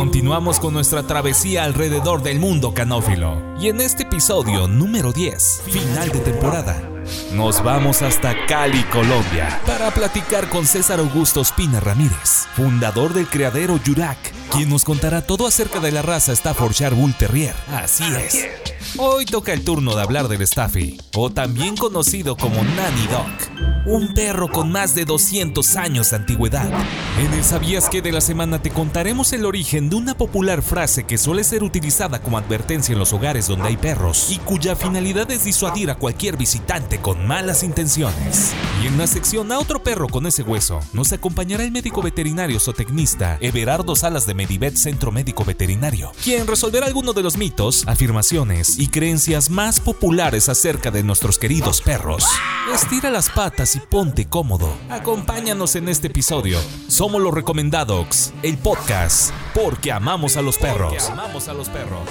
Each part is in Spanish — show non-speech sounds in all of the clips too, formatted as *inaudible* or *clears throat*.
Continuamos con nuestra travesía alrededor del mundo canófilo. Y en este episodio número 10, final de temporada, nos vamos hasta Cali, Colombia, para platicar con César Augusto Espina Ramírez, fundador del criadero Yurak, quien nos contará todo acerca de la raza Staffordshire Bull Terrier. Así es. Hoy toca el turno de hablar del Staffy, o también conocido como Nanny Dog, un perro con más de 200 años de antigüedad. En el Sabías que de la semana te contaremos el origen de una popular frase que suele ser utilizada como advertencia en los hogares donde hay perros y cuya finalidad es disuadir a cualquier visitante con malas intenciones. Y en la sección a otro perro con ese hueso, nos acompañará el médico veterinario zootecnista Everardo Salas de Medivet Centro Médico Veterinario, quien resolverá algunos de los mitos, afirmaciones y creencias más populares acerca de nuestros queridos perros. Estira las patas y ponte cómodo. Acompáñanos en este episodio. Somos los Recomendados, el podcast, porque amamos a los perros. amamos a los perros.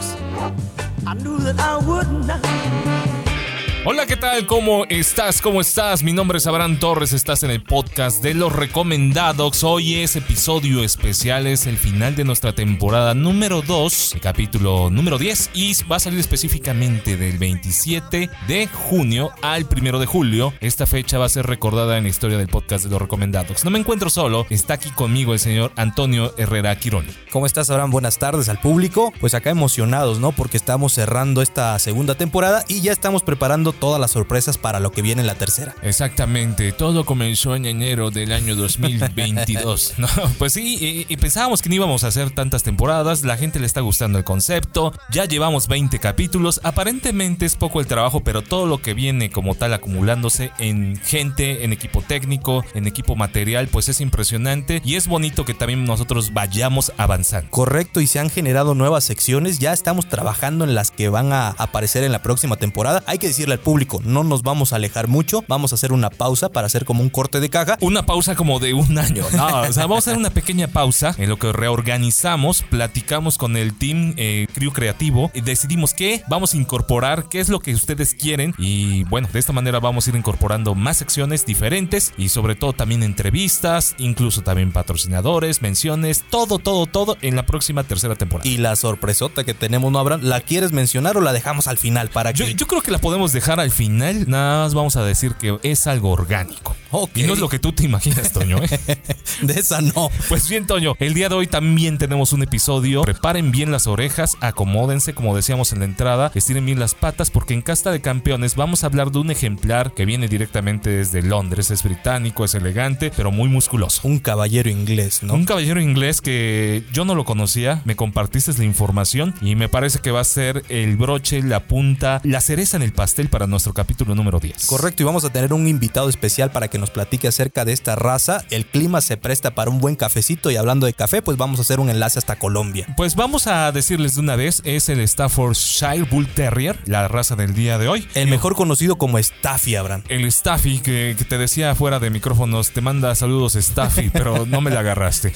Hola, ¿qué tal? ¿Cómo estás? ¿Cómo estás? Mi nombre es Abraham Torres, estás en el podcast de los recomendados. Hoy es episodio especial, es el final de nuestra temporada número 2, el capítulo número 10, y va a salir específicamente del 27 de junio al 1 de julio. Esta fecha va a ser recordada en la historia del podcast de los recomendados. No me encuentro solo, está aquí conmigo el señor Antonio Herrera Quirón. ¿Cómo estás, Abraham? Buenas tardes al público. Pues acá emocionados, ¿no? Porque estamos cerrando esta segunda temporada y ya estamos preparando todas las sorpresas para lo que viene en la tercera. Exactamente, todo comenzó en enero del año 2022. no, *laughs* pues sí, y, pensábamos que no íbamos a hacer tantas temporadas, la gente le está gustando el concepto, ya llevamos 20 capítulos, aparentemente es poco el trabajo, pero todo lo que viene como tal acumulándose en gente, en equipo técnico, en equipo material, pues es impresionante y es bonito que también nosotros vayamos avanzando. Correcto, y se han generado nuevas secciones, ya estamos trabajando en las que van a aparecer en la próxima temporada. Hay que decirle al público, no nos vamos a alejar mucho, vamos a hacer una pausa para hacer como un corte de caja. Una pausa como de un año, no, o sea, vamos a hacer una pequeña pausa en lo que reorganizamos, platicamos con el team eh, Crew Creativo y decidimos que vamos a incorporar, qué es lo que ustedes quieren y bueno, de esta manera vamos a ir incorporando más secciones diferentes y sobre todo también entrevistas, incluso también patrocinadores, menciones, todo, todo, todo en la próxima tercera temporada. Y la sorpresota que tenemos, ¿no, Abraham? ¿La quieres mencionar o la dejamos al final para que... Yo, yo creo que la podemos dejar al final, nada más vamos a decir que es algo orgánico. Y no es lo que tú te imaginas, Toño. ¿eh? *laughs* de esa no. Pues bien, Toño, el día de hoy también tenemos un episodio. Preparen bien las orejas, acomódense, como decíamos en la entrada, estiren bien las patas, porque en Casta de Campeones vamos a hablar de un ejemplar que viene directamente desde Londres. Es británico, es elegante, pero muy musculoso. Un caballero inglés, ¿no? Un caballero inglés que yo no lo conocía, me compartiste la información y me parece que va a ser el broche, la punta, la cereza en el pastel para nuestro capítulo número 10. Correcto, y vamos a tener un invitado especial para que nos platique acerca de esta raza. El clima se presta para un buen cafecito y hablando de café, pues vamos a hacer un enlace hasta Colombia. Pues vamos a decirles de una vez, es el Staffordshire Bull Terrier, la raza del día de hoy. El mejor conocido como Staffy, Abraham. El Staffy que, te decía fuera de micrófonos, te manda saludos Staffy, *laughs* pero no me la agarraste.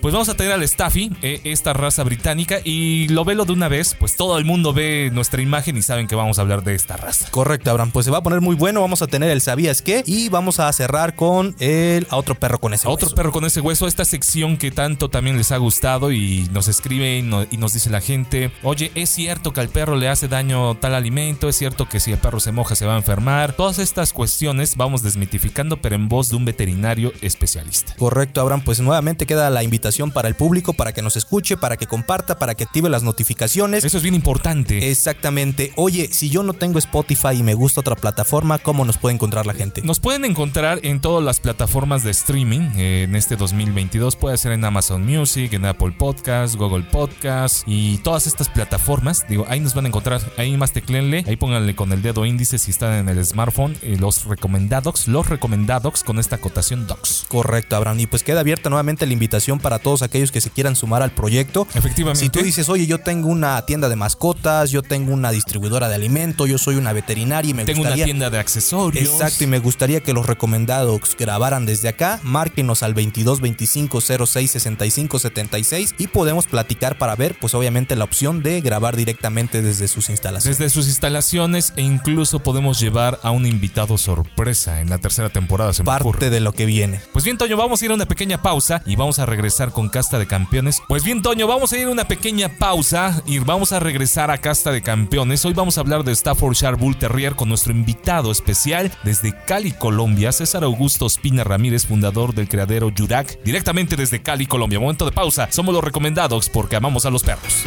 Pues vamos a tener al Staffy, eh, esta raza británica, y lo velo de una vez, pues todo el mundo ve nuestra imagen y saben que vamos a hablar de esta raza. Correcto, Abraham. Pues se va a poner muy bueno. Vamos a tener el ¿Sabías qué? Y vamos a cerrar con el a otro perro con ese hueso. Otro perro con ese hueso. Esta sección que tanto también les ha gustado y nos escribe y, nos dice la gente: Oye, es cierto que al perro le hace daño tal alimento. Es cierto que si el perro se moja se va a enfermar. Todas estas cuestiones vamos desmitificando, pero en voz de un veterinario especialista. Correcto, Abraham. Pues nuevamente queda la invitación para el público para que nos escuche, para que comparta, para que active las notificaciones. Eso es bien importante. Exactamente. Oye, si yo no tengo Spotify y me gusta otra plataforma, ¿cómo nos puede encontrar la gente? Nos pueden encontrar en todas las plataformas de streaming eh, en este 2022. Puede ser en Amazon Music, en Apple Podcast, Google Podcast y todas estas plataformas. Digo, ahí nos van a encontrar. Ahí más teclenle, ahí pónganle con el dedo índice si están en el smartphone eh, los recomendados, los recomendados con esta acotación docs. Correcto, Abraham. Y pues queda abierta nuevamente la invitación para todos aquellos que se quieran sumar al proyecto. Efectivamente. Si tú dices, oye, yo tengo una tienda de mascotas, yo tengo una distribuidora de alimento, yo soy una veterinaria y me tengo gustaría... una tienda de accesorios. Exacto, y me gustaría que los recomendados recomendados grabaran desde acá, márquenos al 22 25 06 65 76 y podemos platicar para ver, pues obviamente la opción de grabar directamente desde sus instalaciones. Desde sus instalaciones e incluso podemos llevar a un invitado sorpresa en la tercera temporada. Se Parte de lo que viene. Pues bien, Toño, vamos a ir a una pequeña pausa y vamos a regresar con Casta de Campeones. Pues bien, Toño, vamos a ir a una pequeña pausa y vamos a regresar a Casta de Campeones. Hoy vamos a hablar de Staffordshire Bull Terrier con nuestro invitado especial desde Cali, Colombia, César Augusto Espina Ramírez, fundador del criadero Yurak, directamente desde Cali, Colombia. Momento de pausa, somos los recomendados porque amamos a los perros.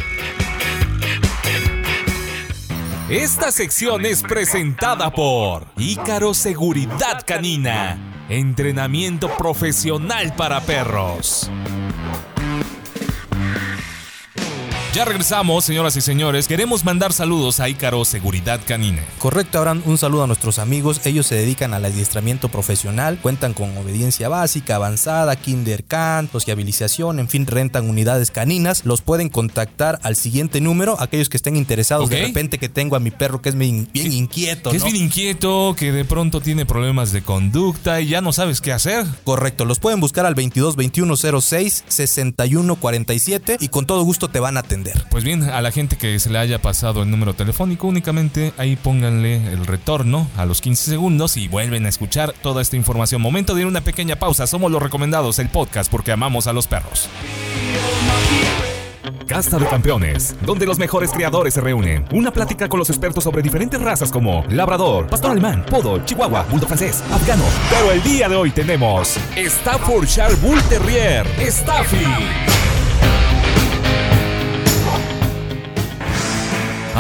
Esta sección es presentada por Ícaro Seguridad Canina, entrenamiento profesional para perros. Ya regresamos, señoras y señores. Queremos mandar saludos a Ícaro Seguridad Canina. Correcto, Abraham. Un saludo a nuestros amigos. Ellos se dedican al adiestramiento profesional, cuentan con obediencia básica, avanzada, kindercan, sociabilización, en fin, rentan unidades caninas. Los pueden contactar al siguiente número, aquellos que estén interesados. De repente que tengo a mi perro que es bien, inquieto. Que es bien inquieto, que de pronto tiene problemas de conducta y ya no sabes qué hacer. Correcto, los pueden buscar al 22 21 06 61 47 y con todo gusto te van a atender. Pues bien, a la gente que se le haya pasado el número telefónico, únicamente ahí pónganle el retorno a los 15 segundos y vuelven a escuchar toda esta información. Momento de una pequeña pausa. Somos los recomendados, el podcast, porque amamos a los perros. Casta de Campeones, donde los mejores creadores se reúnen. Una plática con los expertos sobre diferentes razas como Labrador, Pastor Alemán, Podo, Chihuahua, Bulldog Francés, Afgano. Pero el día de hoy tenemos Staffordshire Bull Terrier, Staffy.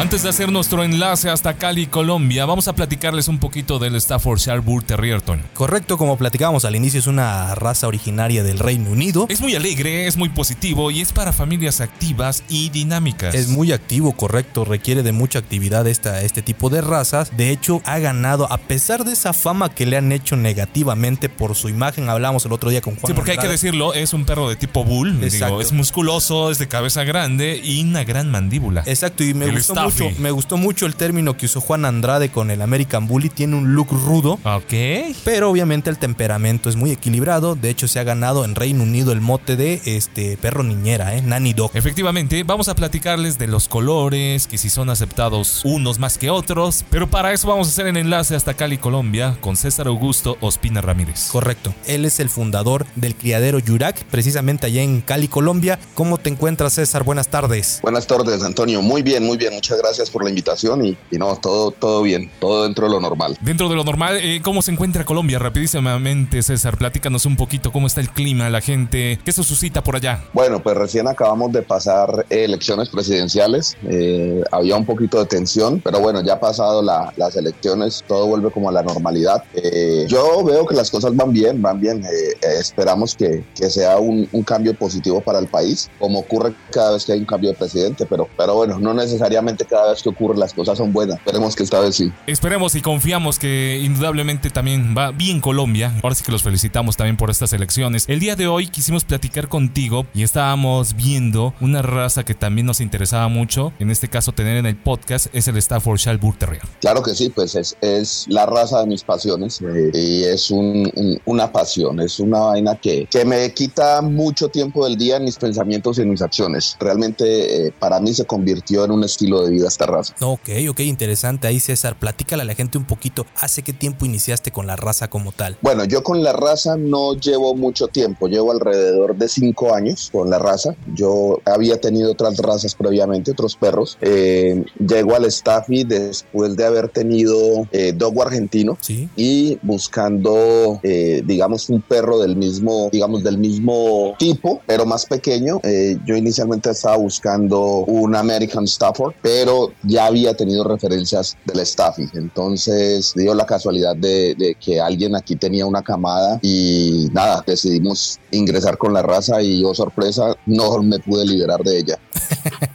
Antes de hacer nuestro enlace hasta Cali, Colombia, vamos a platicarles un poquito del Staffordshire Bull Terrierton. Correcto, como platicábamos al inicio, es una raza originaria del Reino Unido. Es muy alegre, es muy positivo y es para familias activas y dinámicas. Es muy activo, correcto, requiere de mucha actividad esta, este tipo de razas. De hecho, ha ganado, a pesar de esa fama que le han hecho negativamente por su imagen, hablamos el otro día con Juan. Sí, porque hay que decirlo, es un perro de tipo bull, es musculoso, es de cabeza grande y una gran mandíbula. Exacto, y me gustó mucho me gustó mucho el término que usó Juan Andrade con el American Bully. Tiene un look rudo. Ok. Pero obviamente el temperamento es muy equilibrado. De hecho, se ha ganado en Reino Unido el mote de este perro niñera, ¿eh? Nanny Dog. Efectivamente, vamos a platicarles de los colores, que si son aceptados unos más que otros. Pero para eso vamos a hacer el enlace hasta Cali, Colombia, con César Augusto Ospina Ramírez. Correcto. Él es el fundador del criadero Yurak, precisamente allá en Cali, Colombia. ¿Cómo te encuentras, César? Buenas tardes. Buenas tardes, Antonio. Muy bien, muy bien. Muchas gracias por la invitación y, no, todo, todo bien, todo dentro de lo normal. Dentro de lo normal, eh, ¿cómo se encuentra Colombia? Rapidísimamente, César, platícanos un poquito cómo está el clima, la gente, qué se suscita por allá. Bueno, pues recién acabamos de pasar elecciones presidenciales, eh, había un poquito de tensión, pero bueno, ya pasado las elecciones, todo vuelve como a la normalidad. Eh, yo veo que las cosas van bien, van bien, esperamos que, que sea un, un, cambio positivo para el país, como ocurre cada vez que hay un cambio de presidente, pero, pero bueno, no necesariamente cada vez que ocurre las cosas son buenas. Esperemos que esta vez sí. Esperemos y confiamos que indudablemente también va bien Colombia. Ahora sí que los felicitamos también por estas elecciones. El día de hoy quisimos platicar contigo y estábamos viendo una raza que también nos interesaba mucho, en este caso tener en el podcast, es el Staffordshire Bull Terrier. Claro que sí, pues es, es la raza de mis pasiones eh, y es una pasión, es una vaina que, que me quita mucho tiempo del día en mis pensamientos y en mis acciones. Realmente eh, para mí se convirtió en un estilo de vida esta raza. Ok, ok, interesante. Ahí César, platícale a la gente un poquito. ¿Hace qué tiempo iniciaste con la raza como tal? Bueno, yo con la raza no llevo mucho tiempo, llevo alrededor de cinco años con la raza. Yo había tenido otras razas previamente, otros perros. Eh, llego al Staffy después de haber tenido eh, Dogo argentino ¿Sí? y buscando, eh, digamos, un perro del mismo, digamos, del mismo tipo, pero más pequeño. Eh, yo inicialmente estaba buscando un American Stafford, pero ya había tenido referencias del staffing. Entonces dio la casualidad de, que alguien aquí tenía una camada y nada, decidimos ingresar con la raza y yo sorpresa no me pude liberar de ella. *laughs*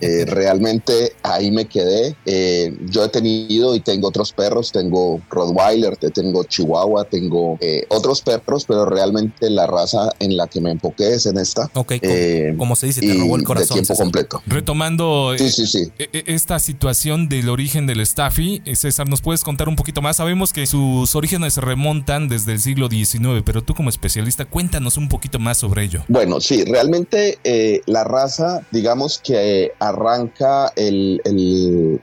Eh, realmente ahí me quedé. Eh, yo he tenido y tengo otros perros, tengo Rottweiler, tengo Chihuahua, tengo eh, otros perros, pero realmente la raza en la que me enfoqué es en esta. Ok, como, se dice, te robó el corazón. De tiempo completo. Retomando sí, sí, sí. esta esta situación del origen del Staffy. Eh, César, ¿nos puedes contar un poquito más? Sabemos que sus orígenes se remontan desde el siglo XIX, pero tú como especialista, cuéntanos un poquito más sobre ello. Bueno, sí, realmente eh, la raza, digamos que arranca el,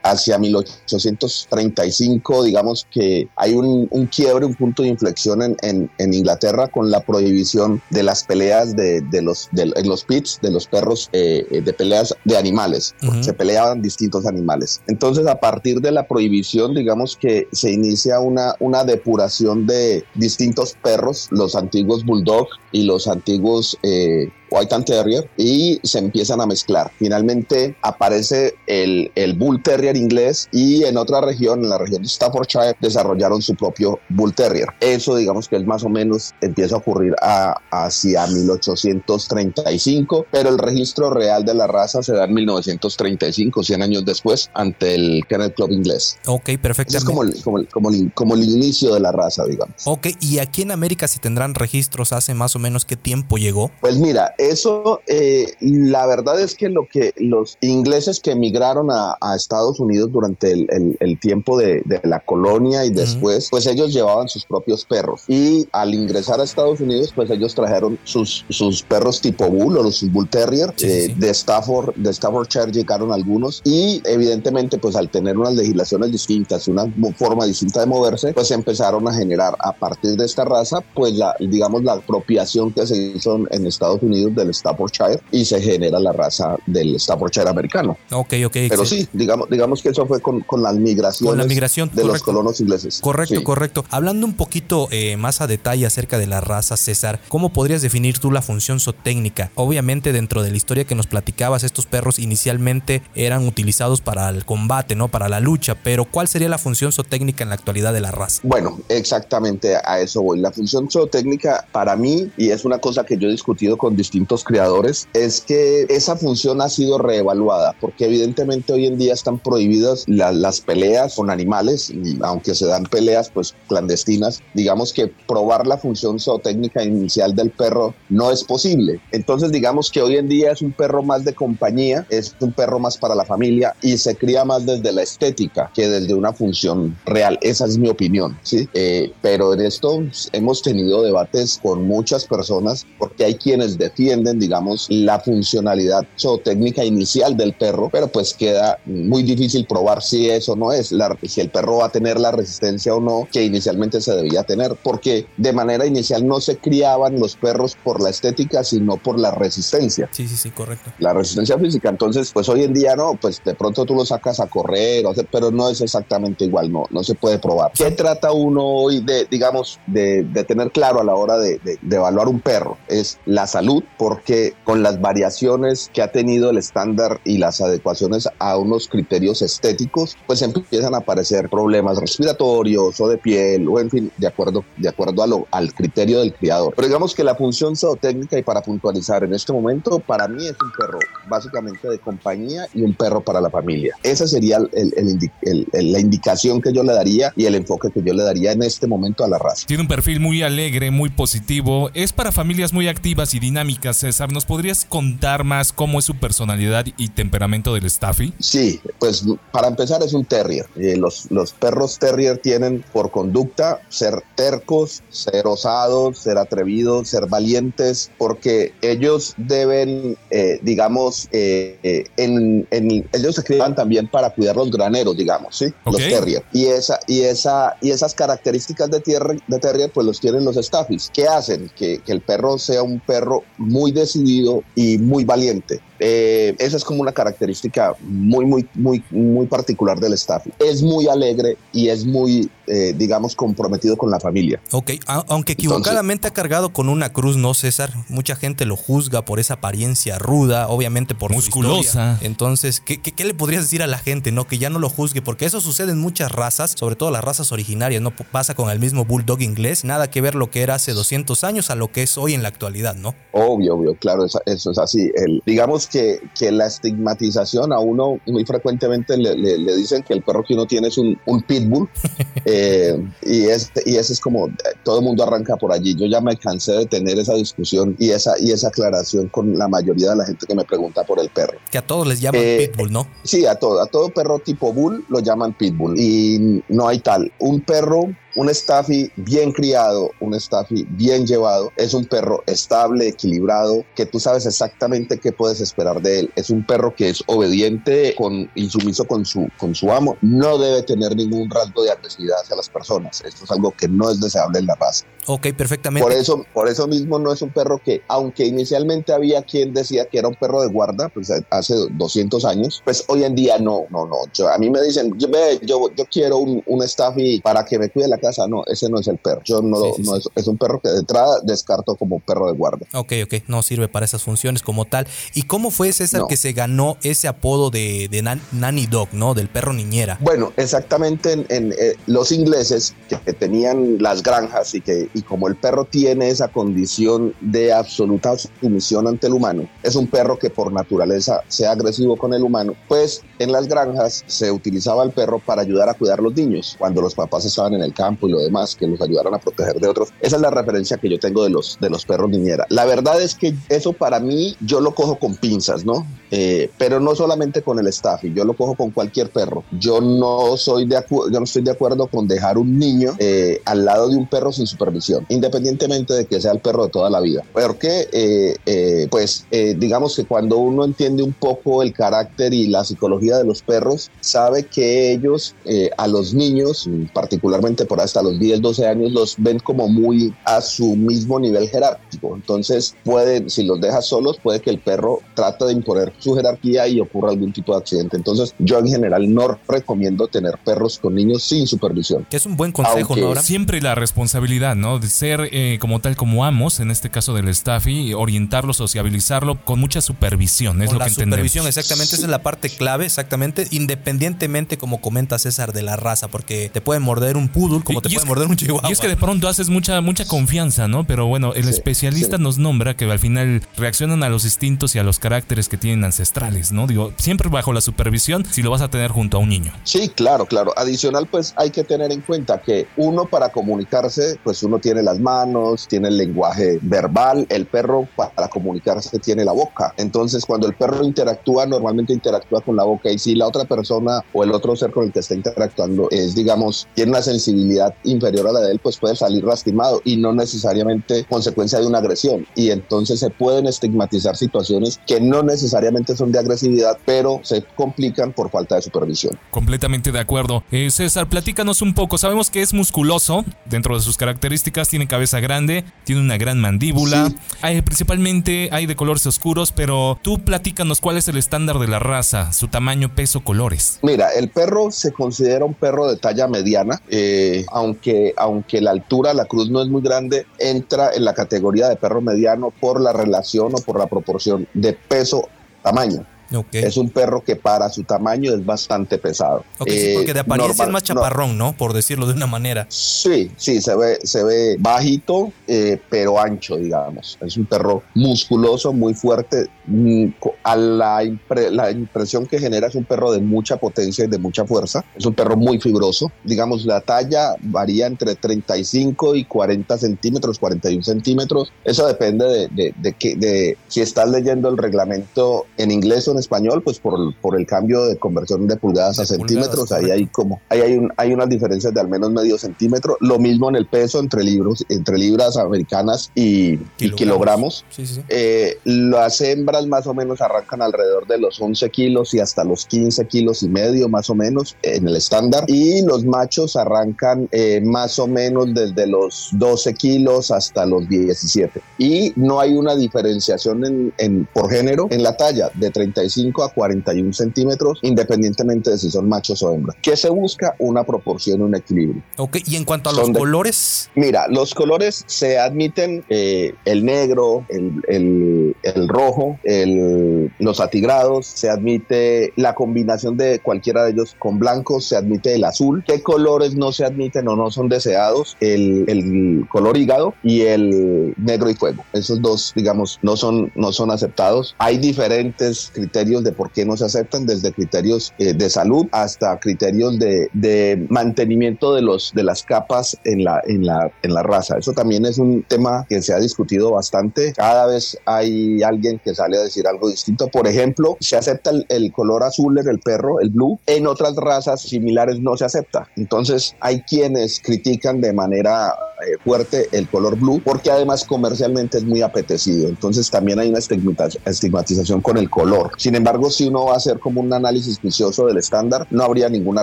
hacia 1835, digamos que hay un, quiebre, un punto de inflexión en, en, Inglaterra con la prohibición de las peleas de, de los, de, los pits, de los perros eh, de peleas de animales. Se peleaban distintos animales. Entonces, a partir de la prohibición, digamos que se inicia una, una depuración de distintos perros, los antiguos bulldog y los antiguos eh, White and Terrier y se empiezan a mezclar. Finalmente aparece el, el Bull Terrier inglés y en otra región, en la región de Staffordshire, desarrollaron su propio Bull Terrier. Eso digamos que es más o menos empieza a ocurrir a, hacia 1835, pero el registro real de la raza se da en 1935, 100 años después, ante el Kennel Club inglés. Ok, perfecto. Es como el, como, como, como el inicio de la raza, digamos. Ok, ¿y aquí en América si tendrán registros hace más o menos qué tiempo llegó? Pues mira, eso, eh, la verdad es que lo que los ingleses que emigraron a, Estados Unidos durante el, tiempo de, la colonia y después, pues ellos llevaban sus propios perros. Y al ingresar a Estados Unidos, pues ellos trajeron sus, sus perros tipo Bull o los Bull Terrier. Eh, de Stafford, de Staffordshire llegaron algunos. Y evidentemente, pues al tener unas legislaciones distintas y una forma distinta de moverse, pues empezaron a generar a partir de esta raza, pues la, digamos, la apropiación que se hizo en Estados Unidos del Staffordshire y se genera la raza del Staffordshire americano. Ok, ok. Pero sí, digamos, digamos que eso fue con, con las migraciones la migración, de los colonos ingleses. Correcto, correcto. Hablando un poquito eh, más a detalle acerca de la raza, César, ¿cómo podrías definir tú la función zootécnica? Obviamente dentro de la historia que nos platicabas, estos perros inicialmente eran utilizados para el combate, ¿no? Para la lucha, pero ¿cuál sería la función zootécnica en la actualidad de la raza? Bueno, exactamente a eso voy. La función zootécnica para mí, y es una cosa que yo he discutido con distintos creadores es que esa función ha sido reevaluada porque evidentemente hoy en día están prohibidas las peleas con animales y aunque se dan peleas pues clandestinas digamos que probar la función zootécnica inicial del perro no es posible. Entonces digamos que hoy en día es un perro más de compañía es un perro más para la familia y se cría más desde la estética que desde una función real. Esa es mi opinión sí eh, pero en esto hemos tenido debates con muchas personas porque hay quienes defienden digamos, la funcionalidad zootécnica inicial del perro, pero pues queda muy difícil probar si eso no es, la, si el perro va a tener la resistencia o no que inicialmente se debía tener, porque de manera inicial no se criaban los perros por la estética, sino por la resistencia. Sí, sí, sí, correcto. La resistencia física. Entonces, pues hoy en día no, pues de pronto tú lo sacas a correr, pero no es exactamente igual, no, no se puede probar. ¿Qué trata uno hoy de, digamos, de, de tener claro a la hora de, de, de evaluar un perro? Es la salud, porque con las variaciones que ha tenido el estándar y las adecuaciones a unos criterios estéticos, pues empiezan a aparecer problemas respiratorios o de piel o en fin, de acuerdo, de acuerdo a lo, al criterio del criador. Pero digamos que la función zootécnica y para puntualizar en este momento, para mí es un perro básicamente de compañía y un perro para la familia. Esa sería la indicación que yo le daría y el enfoque que yo le daría en este momento a la raza. Tiene un perfil muy alegre, muy positivo, es para familias muy activas y dinámicas César, ¿nos podrías contar más cómo es su personalidad y temperamento del Staffy? Sí, pues para empezar es un terrier. Eh, los, los perros terrier tienen por conducta ser tercos, ser osados, ser atrevidos, ser valientes, porque ellos deben, eh, digamos, eh, en, ellos se crean también para cuidar los graneros, digamos, ¿sí? Los terrier. Y, esa, y, esa, y esas características de, tierra, de terrier, pues los tienen los Staffys. ¿Qué hacen? Que, que el perro sea un perro muy decidido y muy valiente. Eh, esa es como una característica muy, muy, muy, muy particular del staff. Es muy alegre y es muy, eh, digamos, comprometido con la familia. Ok, aunque equivocadamente ha cargado con una cruz, ¿no, César? Mucha gente lo juzga por esa apariencia ruda, obviamente por musculosa. Entonces, ¿qué, ¿qué, le podrías decir a la gente, no? Que ya no lo juzgue, porque eso sucede en muchas razas, sobre todo las razas originarias, ¿no? Pasa con el mismo bulldog inglés, nada que ver lo que era hace 200 años a lo que es hoy en la actualidad, ¿no? Obvio, obvio, claro, eso, eso es así. El, digamos, digamos que, que la estigmatización a uno muy frecuentemente le, le, dicen que el perro que uno tiene es un, un pitbull *laughs* eh, y, este, y ese es como todo el mundo arranca por allí. Yo ya me cansé de tener esa discusión y esa, y esa aclaración con la mayoría de la gente que me pregunta por el perro. Que a todos les llaman eh, pitbull, ¿no? Sí, a todo, a todo perro tipo bull lo llaman pitbull y no hay tal. Un perro un Staffy bien criado, un Staffy bien llevado, es un perro estable, equilibrado, que tú sabes exactamente qué puedes esperar de él. Es un perro que es obediente, con, insumiso con su, con su amo, no debe tener ningún rasgo de agresividad hacia las personas. Esto es algo que no es deseable en la raza. Ok, perfectamente. Por eso, por eso mismo no es un perro que, aunque inicialmente había quien decía que era un perro de guarda, pues hace 200 años, pues hoy en día no, no, no. a mí me dicen, yo, yo, yo quiero un, un Staffy para que me cuide la casa. No, ese no es el perro. Yo no, no Es, un perro que de entrada descarto como perro de guarda. Ok, ok, no sirve para esas funciones como tal. ¿Y cómo fue César que se ganó ese apodo de, de nanny dog, ¿no? Del perro niñera. Bueno, exactamente en, eh, los ingleses que, tenían las granjas y que y como el perro tiene esa condición de absoluta sumisión ante el humano, es un perro que por naturaleza sea agresivo con el humano, pues en las granjas se utilizaba el perro para ayudar a cuidar a los niños cuando los papás estaban en el campo y lo demás, que los ayudaran a proteger de otros. Esa es la referencia que yo tengo de los, de los perros niñera. La verdad es que eso para mí yo lo cojo con pinzas, ¿no? Eh, pero no solamente con el staff, yo lo cojo con cualquier perro. Yo no soy de yo no estoy de acuerdo con dejar un niño eh, al lado de un perro sin supervisión, independientemente de que sea el perro de toda la vida. Porque, eh, pues, digamos que cuando uno entiende un poco el carácter y la psicología de los perros, sabe que ellos a los niños, particularmente por hasta los 10, 12 años, los ven como muy a su mismo nivel jerárquico. Entonces, puede, si los dejas solos, puede que el perro trate de imponer su jerarquía y ocurra algún tipo de accidente. Entonces, yo en general no recomiendo tener perros con niños sin supervisión. Que es un buen consejo, ¿no? Siempre la responsabilidad, ¿no? De ser eh, como tal como amos, en este caso del staff, y orientarlo, sociabilizarlo con mucha supervisión. Es lo la que supervisión, exactamente, esa es la parte clave, exactamente, independientemente, como comenta César, de la raza, porque te puede morder un poodle como te puede morder un chihuahua. Y es que de pronto haces mucha, mucha confianza, ¿no? Pero bueno, el especialista nos nombra que al final reaccionan a los instintos y a los caracteres que tienen ancestrales, ¿no? Digo, siempre bajo la supervisión si lo vas a tener junto a un niño. Sí, claro, claro. Adicional, pues hay que tener en cuenta que uno para comunicarse, pues uno tiene las manos, tiene el lenguaje verbal, el perro para comunicarse tiene la boca. Entonces, cuando el perro interactúa, normalmente interactúa con la boca y si la otra persona o el otro ser con el que está interactuando es, digamos, tiene una sensibilidad inferior a la de él, pues puede salir lastimado y no necesariamente consecuencia de una agresión. Y entonces se pueden estigmatizar situaciones que no necesariamente son de agresividad, pero se complican por falta de supervisión. Completamente de acuerdo. Eh, César, platícanos un poco. Sabemos que es musculoso, dentro de sus características, tiene cabeza grande, tiene una gran mandíbula. Hay, principalmente hay de colores oscuros, pero tú platícanos cuál es el estándar de la raza, su tamaño, peso, colores. Mira, el perro se considera un perro de talla mediana, eh, aunque, aunque la altura, la cruz no es muy grande, entra en la categoría de perro mediano por la relación o por la proporción de peso tamaño. Es un perro que para su tamaño es bastante pesado. Okay, porque de apariencia es más chaparrón, no. Por decirlo de una manera. Sí, sí, se ve, se ve bajito, eh, pero ancho, digamos. Es un perro musculoso, muy fuerte. Mm, a la, la impresión que genera es un perro de mucha potencia y de mucha fuerza. Es un perro muy fibroso. Digamos, la talla varía entre 35 y 40 centímetros, 41 centímetros. Eso depende de, de, de, que, de si estás leyendo el reglamento en inglés o en español, pues por, por el cambio de conversión de pulgadas a centímetros, ahí hay como, ahí hay, un, hay unas diferencias de al menos medio centímetro. Lo mismo en el peso entre, libros, entre libras americanas y kilogramos. Eh, las hembras más o menos arrancan alrededor de los 11 kilos y hasta los 15 kilos y medio más o menos en el estándar. Y los machos arrancan eh, más o menos desde los 12 kilos hasta los 17. Y no hay una diferenciación en, en, por género en la talla de 30 35 a 41 centímetros, independientemente de si son machos o hembras. ¿Qué se busca? Una proporción, un equilibrio. Ok, y en cuanto a los colores. Mira, los colores se admiten eh, el negro, el, el, el rojo, el, los atigrados, se admite la combinación de cualquiera de ellos con blanco, se admite el azul. ¿Qué colores no se admiten o no son deseados? El, el color hígado y el negro y fuego. Esos dos, digamos, no son, no son aceptados. Hay diferentes criterios de por qué no se aceptan, desde criterios eh, de salud hasta criterios de, de, mantenimiento de, los, de las capas en la, en, la, en la raza. Eso también es un tema que se ha discutido bastante. Cada vez hay alguien que sale a decir algo distinto. Por ejemplo, se acepta el, el color azul en el perro, el blue. En otras razas similares no se acepta. Entonces hay quienes critican de manera eh, fuerte el color blue porque además comercialmente es muy apetecido. Entonces también hay una estigmatización con el color. Sin embargo, si uno va a hacer como un análisis juicioso del estándar, no habría ninguna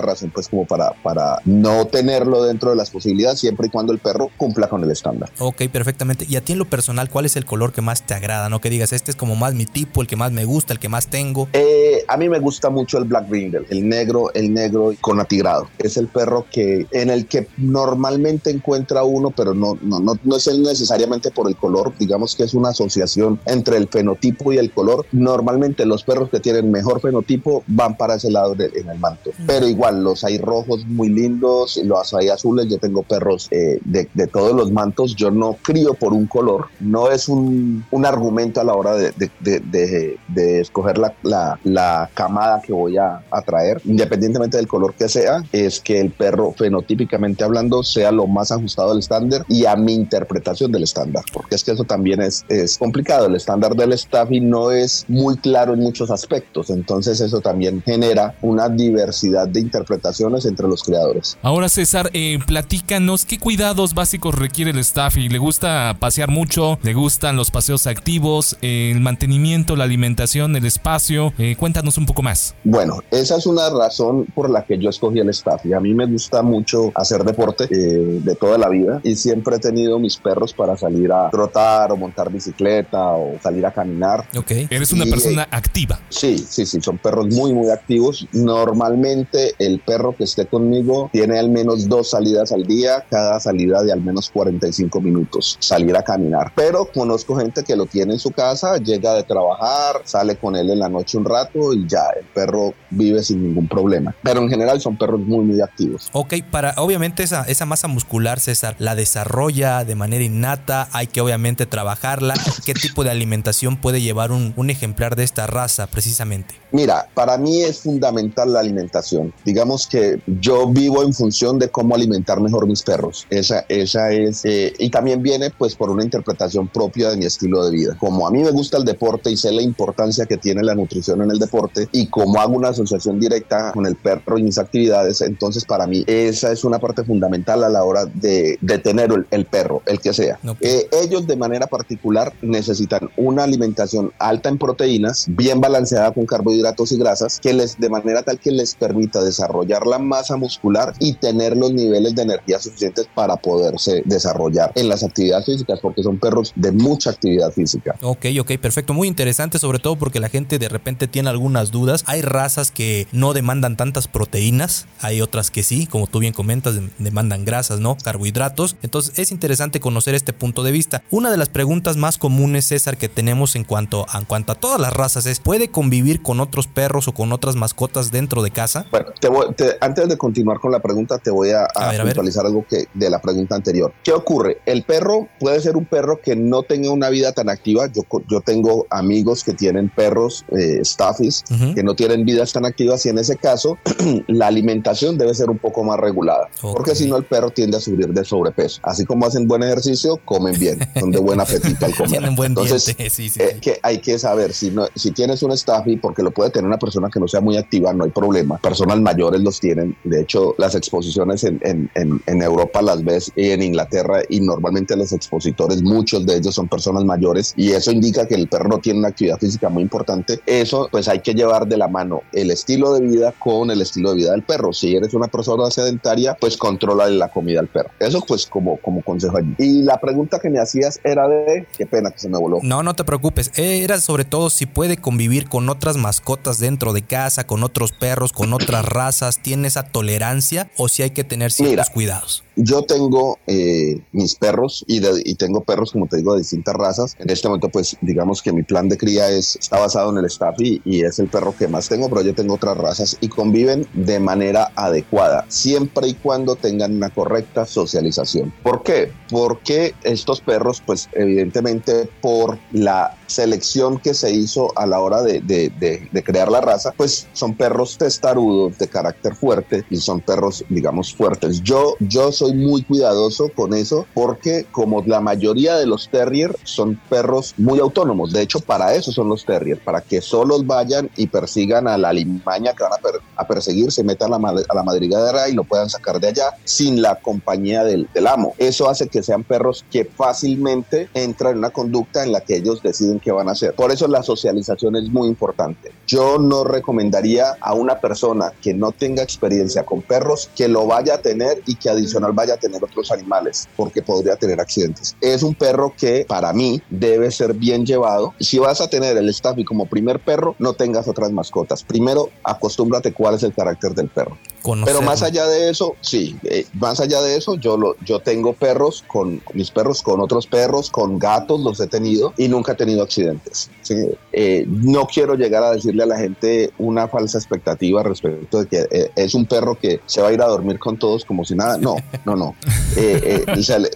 razón pues como para, para no tenerlo dentro de las posibilidades siempre y cuando el perro cumpla con el estándar. Ok, perfectamente. Y a ti en lo personal, ¿cuál es el color que más te agrada? No que digas, este es como más mi tipo, el que más me gusta, el que más tengo. Eh, a mí me gusta mucho el Black Brindle, el negro, el negro con atigrado. Es el perro que en el que normalmente encuentra uno, pero no, no, no, no es necesariamente por el color, digamos que es una asociación entre el fenotipo y el color. Normalmente los perros que tienen mejor fenotipo van para ese lado de, en el manto, pero igual los hay rojos muy lindos, los hay azules, yo tengo perros eh, de, de, todos los mantos, yo no crío por un color, no es un, un argumento a la hora de, de, de escoger la, la, la, camada que voy a, a traer, independientemente del color que sea, es que el perro fenotípicamente hablando sea lo más ajustado al estándar y a mi interpretación del estándar, porque es que eso también es, es complicado. El estándar del staffing no es muy claro en muchos aspectos, entonces eso también genera una diversidad de interpretaciones entre los creadores. Ahora César, eh, platícanos qué cuidados básicos requiere el staffy. ¿Le gusta pasear mucho? ¿Le gustan los paseos activos? ¿El mantenimiento, la alimentación, el espacio? Eh, cuéntanos un poco más. Bueno, esa es una razón por la que yo escogí el staffy. A mí me gusta mucho hacer deporte eh, de toda la vida y siempre he tenido mis perros para salir a trotar o montar bicicleta o salir a caminar. Ok. Eres una y, persona activa. Sí, sí, sí, son perros muy, muy activos. Normalmente el perro que esté conmigo tiene al menos dos salidas al día, cada salida de al menos 45 minutos, salir a caminar. Pero conozco gente que lo tiene en su casa, llega de trabajar, sale con él en la noche un rato y ya el perro vive sin ningún problema. Pero en general son perros muy, muy activos. Ok, para obviamente esa, esa masa muscular, César, la desarrolla de manera innata, hay que obviamente trabajarla. ¿Qué tipo de alimentación puede llevar un, un ejemplar de esta raza precisamente? Mira, para mí es fundamental la alimentación. Digamos que yo vivo en función de cómo alimentar mejor mis perros. Esa, esa es, eh, y también viene pues por una interpretación propia de mi estilo de vida. Como a mí me gusta el deporte y sé la importancia que tiene la nutrición en el deporte y como hago una asociación directa con el perro y mis actividades, entonces para mí esa es una parte fundamental a la hora de, de tener el, el, perro, el que sea. Okay. Eh, ellos de manera particular necesitan una alimentación alta en proteínas, bien balanceada con carbohidratos y grasas, que les de manera tal que les permita desarrollar la masa muscular y tener los niveles de energía suficientes para poderse desarrollar en las actividades físicas, porque son perros de mucha actividad física. Ok, ok, perfecto. Muy interesante, sobre todo porque la gente de repente tiene algunas dudas. Hay razas que no demandan tantas proteínas, hay otras que sí, como tú bien comentas, demandan grasas, ¿no? Carbohidratos. Entonces es interesante conocer este punto de vista. Una de las preguntas más comunes, César, que tenemos en cuanto, en cuanto a todas las razas es, ¿puede convivir con otros perros o con otras mascotas dentro de casa? Bueno, te voy, te, antes de continuar con la pregunta, te voy a, a, a ver, puntualizar algo que de la pregunta anterior. ¿Qué ocurre? El perro puede ser un perro que no tenga una vida tan activa. Yo, yo tengo amigos que tienen perros eh, staffies uh -huh. que no tienen vidas tan activas y en ese caso *clears throat* la alimentación debe ser un poco más regulada, okay. porque si no el perro tiende a sufrir de sobrepeso. Así como hacen buen ejercicio, comen bien, son de buen *laughs* apetito al comer. Tienen buen Entonces, diente. *laughs* Sí, sí, eh, que hay que saber si, no, si tienes un staffy, porque lo puede tener una persona que no sea muy activa, no hay problema. Personas mayores los tienen. De hecho, las exposiciones en, en, en, en Europa las ves y en Inglaterra y normalmente los expositores, muchos de ellos son personas mayores y eso indica que el perro no tiene una actividad física muy importante. Eso pues hay que llevar de la mano el estilo de vida con el estilo de vida del perro. Si eres una persona sedentaria, pues controla la comida al perro. Eso pues como, como consejo allí. Y la pregunta que me hacías era de, qué pena que se me voló. No, no te preocupes. Era sobre todo si puede convivir con otras mascotas dentro de casa, con otros perros, con otras *clears throat* razas, tiene esa tolerancia o si hay que tener ciertos cuidados. Yo tengo eh, mis perros y, y, tengo perros, como te digo, de distintas razas. En este momento, pues digamos que mi plan de cría es, está basado en el staff y, es el perro que más tengo, pero yo tengo otras razas y conviven de manera adecuada, siempre y cuando tengan una correcta socialización. ¿Por qué? Porque estos perros, pues evidentemente por la selección que se hizo a la hora de, de, de, crear la raza, pues son perros testarudos, de carácter fuerte y son perros, digamos, fuertes. Yo, yo soy muy cuidadoso con eso porque como la mayoría de los terrier son perros muy autónomos, de hecho para eso son los terrier, para que solos vayan y persigan a la limaña que van a, perseguir, se metan a la, a la madrigadera y lo puedan sacar de allá sin la compañía del, del amo. Eso hace que sean perros que fácilmente entran en una conducta en la que ellos deciden qué van a hacer. Por eso la socialización es muy importante. Yo no recomendaría a una persona que no tenga experiencia con perros que lo vaya a tener y que adicional vaya a tener otros animales, porque podría tener accidentes. Es un perro que para mí debe ser bien llevado. Si vas a tener el staff y como primer perro, no tengas otras mascotas. Primero, acostúmbrate cuál es el carácter del perro. Pero más allá de eso, sí, eh, más allá de eso, yo, lo, yo tengo perros con mis perros, con otros perros, con gatos, los he tenido y nunca he tenido accidentes. Eh, no quiero llegar a decirle a la gente una falsa expectativa respecto de que eh, es un perro que se va a ir a dormir con todos como si nada. No, *laughs* no, no.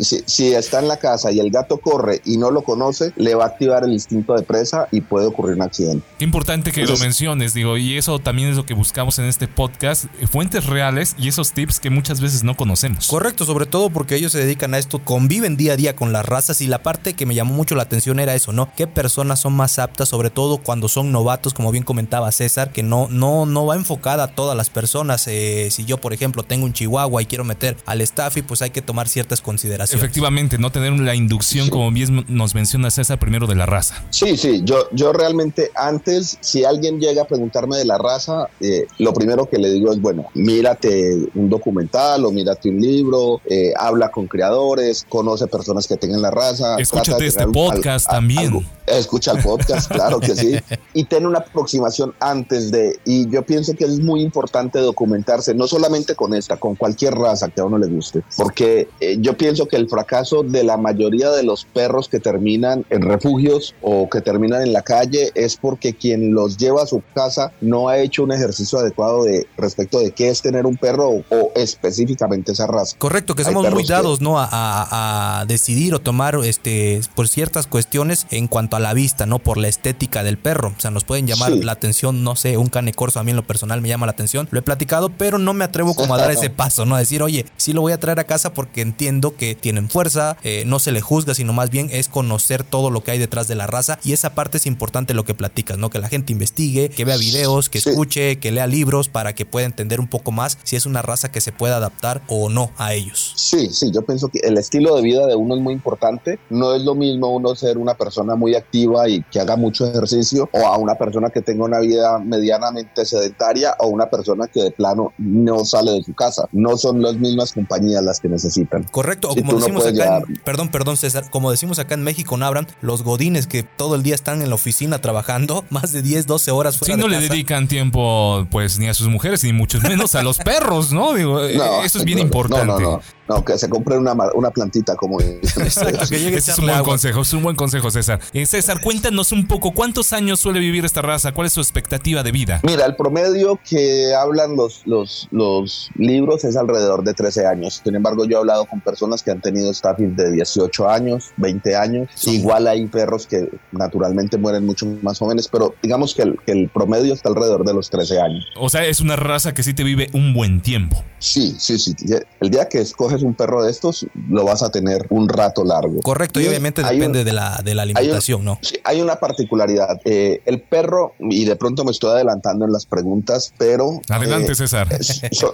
si, si, está en la casa y el gato corre y no lo conoce, le va a activar el instinto de presa y puede ocurrir un accidente. Qué importante que lo menciones, digo, y eso también es lo que buscamos en este podcast. Fuente reales y esos tips que muchas veces no conocemos. Correcto, sobre todo porque ellos se dedican a esto, conviven día a día con las razas y la parte que me llamó mucho la atención era eso, ¿no? ¿Qué personas son más aptas, sobre todo cuando son novatos, como bien comentaba César, que no, no, no va enfocada a todas las personas? Eh, si yo, por ejemplo, tengo un chihuahua y quiero meter al staff y pues hay que tomar ciertas consideraciones. Efectivamente, no tener la inducción, como bien nos menciona César, primero de la raza. Sí, sí, yo, yo realmente antes, si alguien llega a preguntarme de la raza, eh, lo primero que le digo es, bueno, mírate un documental o mírate un libro, eh, habla con creadores, conoce personas que tengan la raza. Escúchate este podcast también. escucha el podcast, claro que sí. Y ten una aproximación antes de. Y yo pienso que es muy importante documentarse, no solamente con esta, con cualquier raza que a uno le guste. Porque eh, yo pienso que el fracaso de la mayoría de los perros que terminan en refugios o que terminan en la calle es porque quien los lleva a su casa no ha hecho un ejercicio adecuado de respecto de qué es tener un perro o, específicamente esa raza. Correcto, que somos muy dados, ¿no? A, decidir o tomar este por ciertas cuestiones en cuanto a la vista, ¿no? Por la estética del perro. O sea, nos pueden llamar la atención, no sé, un cane corso a mí en lo personal me llama la atención. Lo he platicado, pero no me atrevo como a dar *laughs* ese paso, ¿no? A decir, oye, sí lo voy a traer a casa porque entiendo que tienen fuerza, eh, no se le juzga, sino más bien es conocer todo lo que hay detrás de la raza y esa parte es importante lo que platicas, ¿no? Que la gente investigue, que vea videos, que escuche, que lea libros para que pueda entender un poco más si es una raza que se puede adaptar o no a ellos. Sí, sí, yo pienso que el estilo de vida de uno es muy importante. No es lo mismo uno ser una persona muy activa y que haga mucho ejercicio o a una persona que tenga una vida medianamente sedentaria o una persona que de plano no sale de su casa. No son las mismas compañías las que necesitan. Correcto, o como decimos acá, perdón, perdón César, como decimos acá en México, Nabran, los godines que todo el día están en la oficina trabajando, *laughs* más de 10, 12 horas fuera Sí, no le dedican tiempo pues ni a sus mujeres ni mucho menos a los perros, ¿no? Digo, *laughs* eso es bien importante. No, que se compre una, una plantita como *laughs* Exacto, que llegue Ese es un buen consejo, es un buen consejo, César. Eh, César, cuéntanos un poco, ¿cuántos años suele vivir esta raza? ¿Cuál es su expectativa de vida? Mira, el promedio que hablan los, los, los libros es alrededor de 13 años. Sin embargo, yo he hablado con personas que han tenido staffing de 18 años, 20 años. Igual hay perros que naturalmente mueren mucho más jóvenes, pero digamos que el, que el promedio está alrededor de los 13 años. O sea, es una raza que sí te vive un buen tiempo. Sí, sí, sí. El día que escoges un perro de estos, lo vas a tener un rato largo. Correcto, y, obviamente depende de, la, de la alimentación, ¿no? Sí, hay una particularidad. Eh, el perro, y de pronto me estoy adelantando en las preguntas, pero... Adelante, eh, César.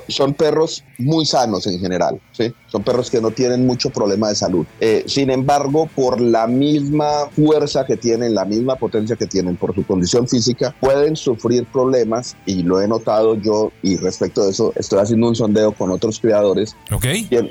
Son, perros muy sanos en general, ¿sí? Son perros que no tienen mucho problema de salud. Eh, sin embargo, por la misma fuerza que tienen, la misma potencia que tienen, por su condición física, pueden sufrir problemas, y lo he notado yo, y respecto de eso, estoy haciendo un sondeo con otros criadores. Ok.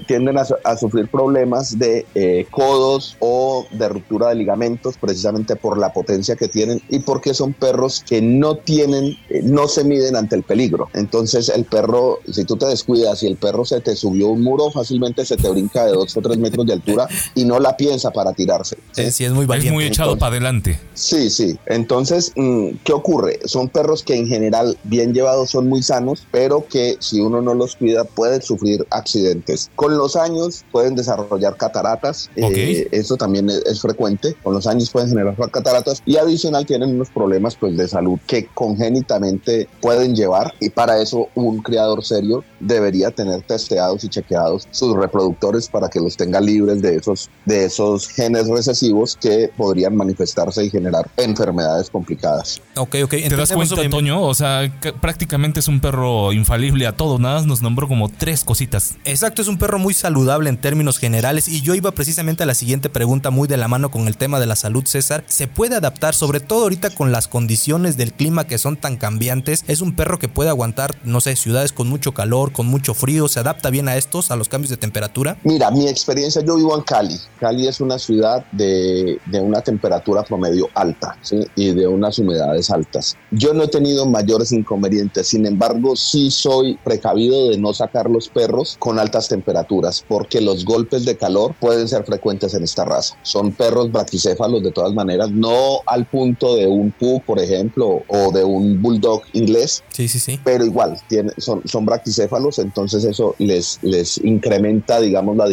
Tienden a, sufrir problemas de eh, codos o de ruptura de ligamentos precisamente por la potencia que tienen y porque son perros que no tienen, eh, no se miden ante el peligro. Entonces el perro, si tú te descuidas y el perro se te subió un muro, fácilmente se te brinca de dos o tres metros de altura y no la piensa para tirarse. Sí, es muy valiente. Es muy echado para adelante. Sí, sí. Entonces, mm, ¿qué ocurre? Son perros que en general bien llevados son muy sanos, pero que si uno no los cuida pueden sufrir accidentes. Con los años pueden desarrollar cataratas, eh, eso también es, frecuente, con los años pueden generar cataratas y adicional tienen unos problemas pues de salud que congénitamente pueden llevar y para eso un criador serio debería tener testeados y chequeados sus reproductores para que los tenga libres de esos, de esos genes recesivos que podrían manifestarse y generar enfermedades complicadas. Ok, ok. ¿Te das cuenta, Antonio? O sea, prácticamente es un perro infalible a todo. Nada nos nombró como tres cositas. Exacto, es un perro muy saludable en términos generales. Y yo iba precisamente a la siguiente pregunta, muy de la mano con el tema de la salud, César. ¿Se puede adaptar, sobre todo ahorita con las condiciones del clima que son tan cambiantes? ¿Es un perro que puede aguantar, no sé, ciudades con mucho calor, con mucho frío? ¿Se adapta bien a estos, a los cambios de temperatura? Mira, mi experiencia, yo vivo en Cali. Cali es una ciudad de, de una temperatura promedio alta ¿sí? y de unas humedades altas. Yo no he tenido mayores inconvenientes, sin embargo, sí soy precavido de no sacar los perros con altas temperaturas, porque los golpes de calor pueden ser frecuentes en esta raza. Son perros braquicéfalos de todas maneras, no al punto de un pug, por ejemplo, o de un bulldog inglés. Sí, sí, sí. Pero igual, tiene, son, son braquicéfalos, entonces eso les, les incrementa, digamos, la,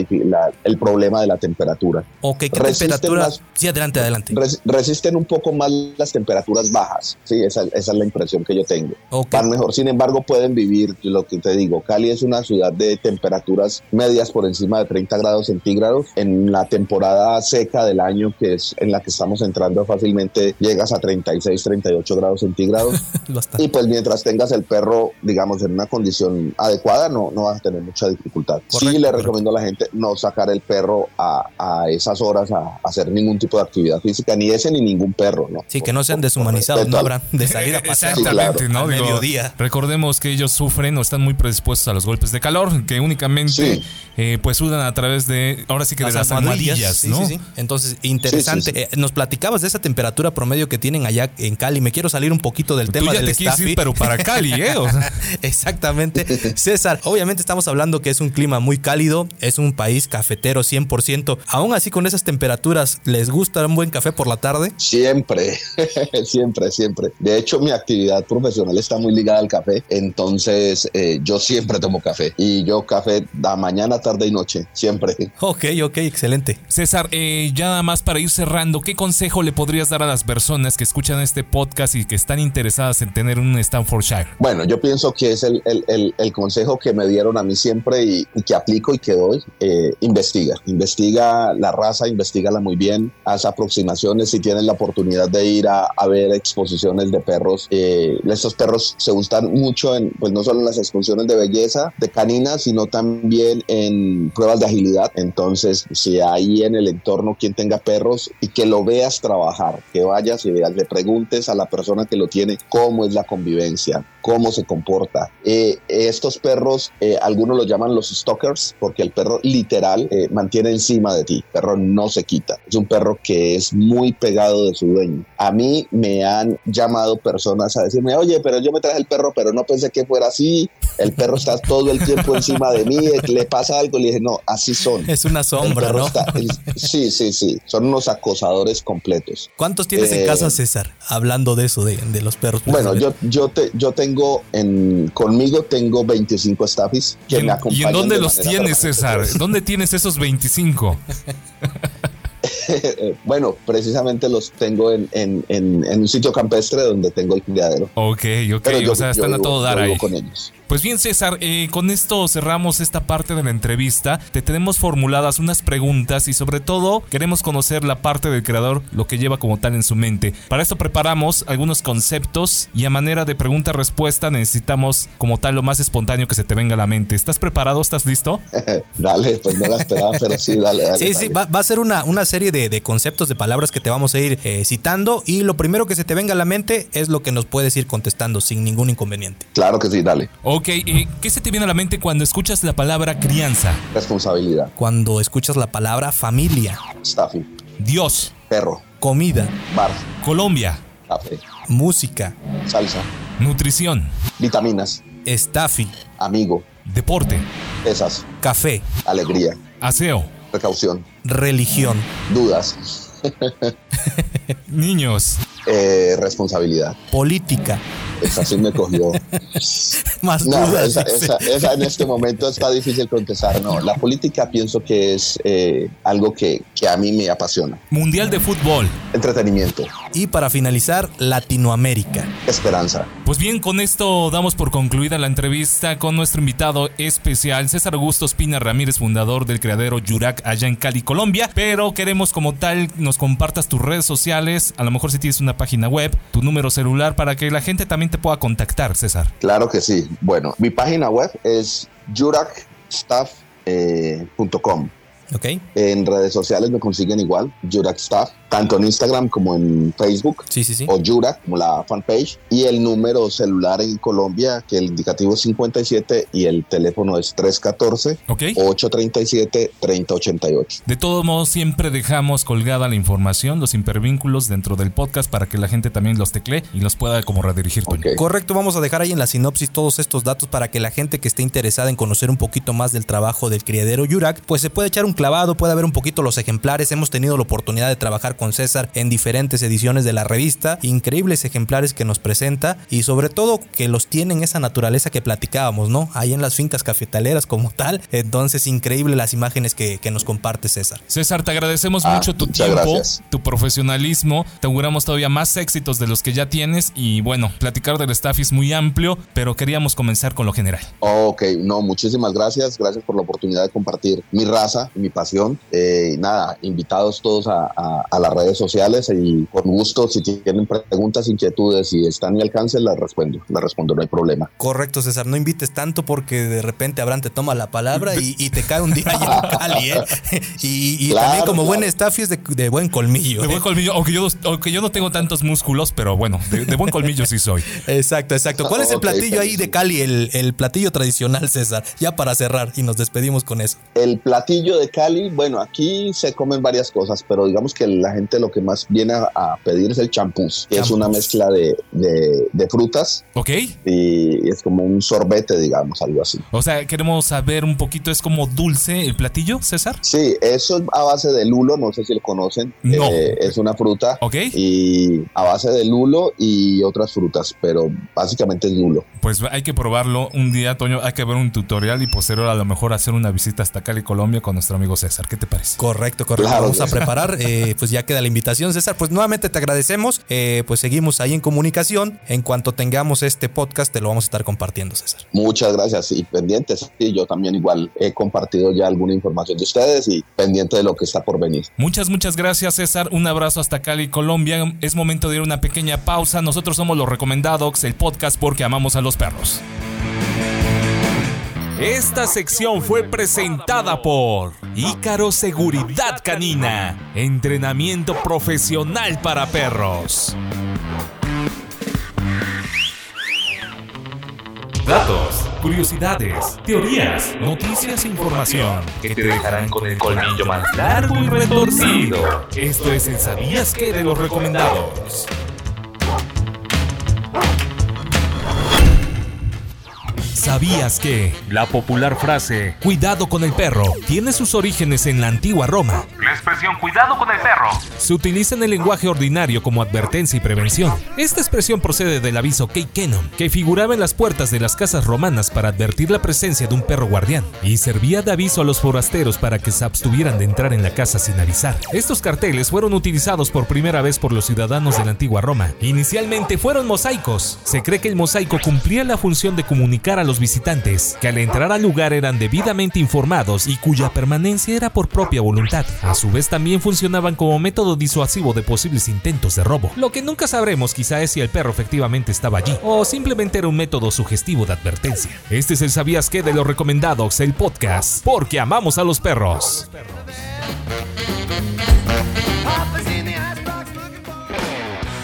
el problema de la temperatura. Ok, ¿qué temperatura? sí, adelante, adelante. resisten un poco más las temperaturas bajas, sí, esa, esa es la impresión que yo tengo. Van mejor, sin embargo, pueden vivir, lo que te digo, Cali es una ciudad de temperaturas medias por encima de 30 grados centígrados. En la temporada seca del año, que es en la que estamos entrando fácilmente, llegas a 36, 38 grados centígrados. *laughs* y pues mientras tengas el perro, digamos, en una condición adecuada, no, no vas a tener mucha dificultad. sí le recomiendo a la gente no sacar el perro a, a esas horas a, hacer ningún tipo de actividad física, ni ese ni ningún perro, ¿no? Sí, que no sean deshumanizados, no habrán de *laughs* salir a pasar Exactamente, ¿no? mediodía. Recordemos que ellos sufren o están muy predispuestos a los golpes de calor, que únicamente eh, pues sudan a través de, ahora sí que de las almohadillas, ¿no? Sí, Entonces, interesante. Eh, nos platicabas de esa temperatura promedio que tienen allá en Cali. Me quiero salir un poquito del tema del staffy. pero para Cali, ¿eh? *laughs* Exactamente. César, obviamente estamos hablando que es un clima muy cálido, es un país cafetero 100%. Aún así, con esas temperaturas, ¿les gusta un buen café por la tarde? Siempre, *laughs* siempre, siempre. De hecho, mi actividad profesional está muy ligada al café, entonces eh, yo siempre tomo café y yo café da mañana, tarde y noche, siempre. Ok, ok, excelente. César, eh, ya nada más para ir cerrando, ¿qué consejo le podrías dar a las personas que escuchan este podcast y que están interesadas en tener un Stanfordshire? Bueno, yo pienso que es el, el, el, consejo que me dieron a mí siempre y, que aplico y que doy. Eh, investiga, investiga la raza, investigala muy bien, haz aproximaciones si tienes la oportunidad de ir a, a ver exposiciones de perros. Eh, estos perros se gustan mucho en, pues no solo en las exposiciones de belleza de caninas, sino también en pruebas de agilidad. Entonces, si hay en el entorno quien tenga perros y que lo veas trabajar, que vayas y veas, le preguntes a la persona que lo tiene cómo es la convivencia, cómo se comporta. Eh, estos perros, eh, algunos los llaman los stalkers, porque el perro literal eh, mantiene encima de ti, el perro no se quita. Es un perro que es muy pegado de su dueño. A mí me han llamado personas a decirme, oye, pero yo me traje el perro, pero no pensé que fuera así. El perro está todo el tiempo encima de mí, le pasa algo. Le dije, no, así son. Es una sombra, ¿no? sí, sí, sí. Son unos acosadores completos. ¿Cuántos tienes en casa, César? Hablando de eso, de, de los perros. Bueno, yo, yo, te, yo tengo en, conmigo tengo 25 staffis que me acompañan. ¿Y en dónde los tienes, César? ¿Dónde tienes esos 25? *laughs* *laughs* bueno, precisamente los tengo en, en, en, un sitio campestre donde tengo el criadero. Ok, ok, o sea, están a todo dar ahí. Con ellos. Pues bien, César, eh, con esto cerramos esta parte de la entrevista. Te tenemos formuladas unas preguntas y sobre todo queremos conocer la parte del creador, lo que lleva como tal en su mente. Para esto preparamos algunos conceptos y a manera de pregunta-respuesta necesitamos como tal lo más espontáneo que se te venga a la mente. ¿Estás preparado? ¿Estás listo? *laughs* dale, pues no la esperaba, pero sí, dale. sí, sí, va, a ser una, una serie de, de conceptos, de palabras que te vamos a ir eh, citando y lo primero que se te venga a la mente es lo que nos puedes ir contestando sin ningún inconveniente. Claro que sí, dale. Ok, eh, ¿qué se te viene a la mente cuando escuchas la palabra crianza? Responsabilidad. Cuando escuchas la palabra familia, Staffing. Dios, Perro. comida, Bar. Colombia, Café. música, Salsa. nutrición, Vitaminas. estafi, Amigo. deporte, Pesas. café, Alegría. aseo, Precaución. religión, Dudas. *laughs* niños, Eh, responsabilidad. política, Esa sí me cogió. *laughs* más No, dudas. esa, dice. esa- esa en este momento está difícil contestar. No, la política pienso que es eh, algo que, que a mí me apasiona. mundial de fútbol. Entretenimiento, Y para finalizar, Latinoamérica. esperanza. Pues bien, con esto damos por concluida la entrevista con nuestro invitado especial, César Augusto Espina Ramírez, fundador del criadero Yurak allá en Cali, Colombia. Pero queremos como tal nos compartas tus redes sociales, a lo mejor si tienes una página web, tu número celular, para que la gente también te pueda contactar, César. Claro que sí. Bueno, mi página web es jurakstaff.com. ¿Ok? En redes sociales me consiguen igual, Jurak Staff, tanto en Instagram como en Facebook. Sí, sí, sí. o Jurak, como la fanpage, y el número celular en Colombia, que el indicativo es 57 y el teléfono es 314 ¿Ok? 837 3088. De todos modos, siempre dejamos colgada la información, los hipervínculos dentro del podcast para que la gente también los teclee y los pueda como redirigir. Toño. Ok. Correcto, vamos a dejar ahí en la sinopsis todos estos datos para que la gente que esté interesada en conocer un poquito más del trabajo del criadero Yurak, pues se puede echar un clavado, puede ver un poquito los ejemplares. Hemos tenido la oportunidad de trabajar con César en diferentes ediciones de la revista, increíbles ejemplares que nos presenta y sobre todo que los tienen esa naturaleza que platicábamos, ¿no? Ahí en las fincas cafetaleras como tal. Entonces, increíble las imágenes que, que nos comparte César. César, te agradecemos Ah, mucho tu tiempo, gracias. tu profesionalismo. Te auguramos todavía más éxitos de los que ya tienes. Y bueno, platicar del staff es muy amplio, pero queríamos comenzar con lo general. Ok, no, muchísimas gracias. Gracias por la oportunidad de compartir mi raza, mi pasión. Eh, nada, invitados todos a, a- a las redes sociales y con gusto, si tienen preguntas, inquietudes y están a mi alcance, las respondo. Las respondo, no hay problema. Correcto, César, no invites tanto porque de repente Abraham te toma la palabra y, y te cae un día allá en Cali, ¿eh? *laughs* Y, y Claro, también como claro. buen staff es de, de buen colmillo. De ¿eh? buen colmillo, aunque yo, aunque yo no tengo tantos músculos, pero bueno, de, de buen colmillo sí soy. Exacto, exacto. ¿Cuál es el platillo ahí de. Cali, el, el platillo tradicional, César? Ya para cerrar y nos despedimos con eso. El platillo de Cali, bueno, aquí se comen varias cosas, pero digamos que la gente lo que más viene a, a pedir es el champús, que es una mezcla de, de- de frutas ¿Ok? y es como un sorbete, digamos, algo así. O sea, queremos saber un poquito, ¿es como dulce el platillo, César? Sí, eso es a base de lulo, no sé si lo conocen, No. Eh, es una fruta ¿Ok? y a base de lulo y otras frutas, pero básicamente es lulo. Pues hay que probarlo un día, Toño. Hay que ver un tutorial y posterior a lo mejor hacer una visita hasta Cali, Colombia con nuestro amigo César. ¿Qué te parece? Correcto, correcto. Claro, Vamos a preparar. *laughs* eh, pues ya queda la invitación, César. Pues nuevamente te agradecemos. eh, pues seguimos ahí en comunicación. En cuanto tengamos este podcast, te lo vamos a estar compartiendo, César. Muchas gracias y pendientes. Sí, yo también igual he compartido ya alguna información de ustedes y pendiente de lo que está por venir. Muchas, muchas gracias, César. Un abrazo hasta Cali, Colombia. Es momento de ir a una pequeña pausa. Nosotros somos los recomendados, el podcast porque amamos a los perros. Esta sección fue presentada por Ícaro Seguridad Canina, entrenamiento profesional para perros. Datos, curiosidades, teorías, noticias e información que te dejarán con el colmillo más largo y retorcido. Esto es el ¿Sabías qué de los recomendados? ¿Sabías que la popular frase cuidado con el perro tiene sus orígenes en la antigua Roma? La expresión cuidado con el perro se utiliza en el lenguaje ordinario como advertencia y prevención. Esta expresión procede del aviso Kei Kenon, que figuraba en las puertas de las casas romanas para advertir la presencia de un perro guardián y servía de aviso a los forasteros para que se abstuvieran de entrar en la casa sin avisar. Estos carteles fueron utilizados por primera vez por los ciudadanos de la antigua Roma. Inicialmente fueron mosaicos. Se cree que el mosaico cumplía la función de comunicar a los visitantes que al entrar al lugar eran debidamente informados y cuya permanencia era por propia voluntad. A su vez también funcionaban como método disuasivo de posibles intentos de robo. Lo que nunca sabremos quizá es si el perro efectivamente estaba allí o simplemente era un método sugestivo de advertencia. Este es el Sabías qué de los recomendados, el podcast, porque amamos a los perros.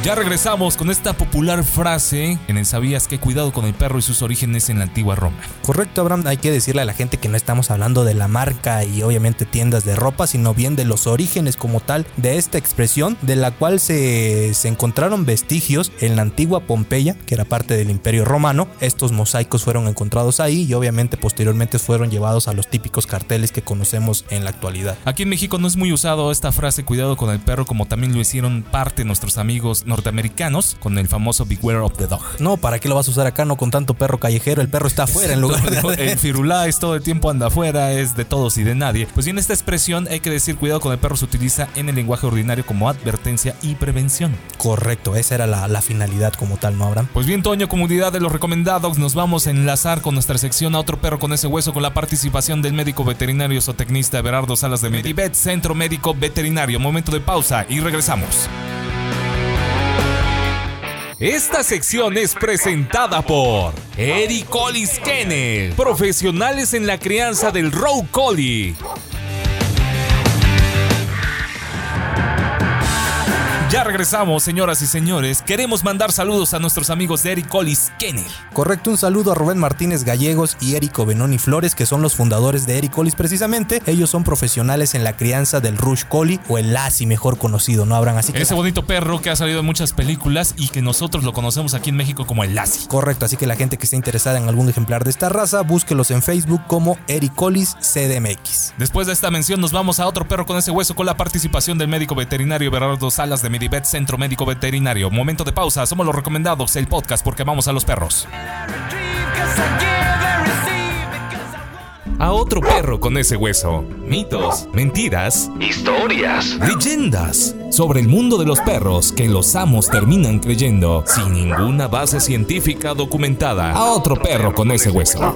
Ya regresamos con esta popular frase en el sabías que cuidado con el perro y sus orígenes en la antigua Roma. Correcto, Abraham, hay que decirle a la gente que no estamos hablando de la marca y obviamente tiendas de ropa, sino bien de los orígenes como tal de esta expresión, de la cual se, se encontraron vestigios en la antigua Pompeya, que era parte del Imperio Romano. Estos mosaicos fueron encontrados ahí y obviamente posteriormente fueron llevados a los típicos carteles que conocemos en la actualidad. Aquí en México no es muy usado esta frase cuidado con el perro como también lo hicieron parte nuestros amigos norteamericanos con el famoso Beware of the Dog. No, ¿para qué lo vas a usar acá? No con tanto perro callejero, el perro está afuera en lugar de... El firulais todo el tiempo anda afuera, es de todos y de nadie. Pues bien, esta expresión hay que decir cuidado con el perro se utiliza en el lenguaje ordinario como advertencia y prevención. Correcto, esa era la, la finalidad como tal, ¿no, Abraham? Pues bien, Toño, comunidad de los recomendados, nos vamos a enlazar con nuestra sección a otro perro con ese hueso con la participación del médico veterinario zootecnista Berardo Salas de Medibet, Centro Médico Veterinario. Momento de pausa y regresamos. Esta sección es presentada por Eric Collis Kennel, profesionales en la crianza del Row Collie. Ya regresamos, señoras y señores. Queremos mandar saludos a nuestros amigos de Eric Collis Kennel. Correcto, un saludo a Rubén Martínez Gallegos y Érico Benoni Flores, que son los fundadores de Eric Collis precisamente. Ellos son profesionales en la crianza del Rush Collie o el Lassie, mejor conocido, ¿no, Abraham? Así que Ese bonito perro que ha salido en muchas películas y que nosotros lo conocemos aquí en México como el Lassie. Correcto, así que la gente que esté interesada en algún ejemplar de esta raza, búsquelos en Facebook como Eric Collis CDMX. Después de esta mención nos vamos a otro perro con ese hueso con la participación del médico veterinario Berardo Salas de Medibet Centro Médico Veterinario. Momento de pausa, somos los recomendados, el podcast porque amamos a los perros. A otro perro con ese hueso. Mitos, mentiras, historias, leyendas sobre el mundo de los perros que los amos terminan creyendo sin ninguna base científica documentada. A otro perro con ese hueso.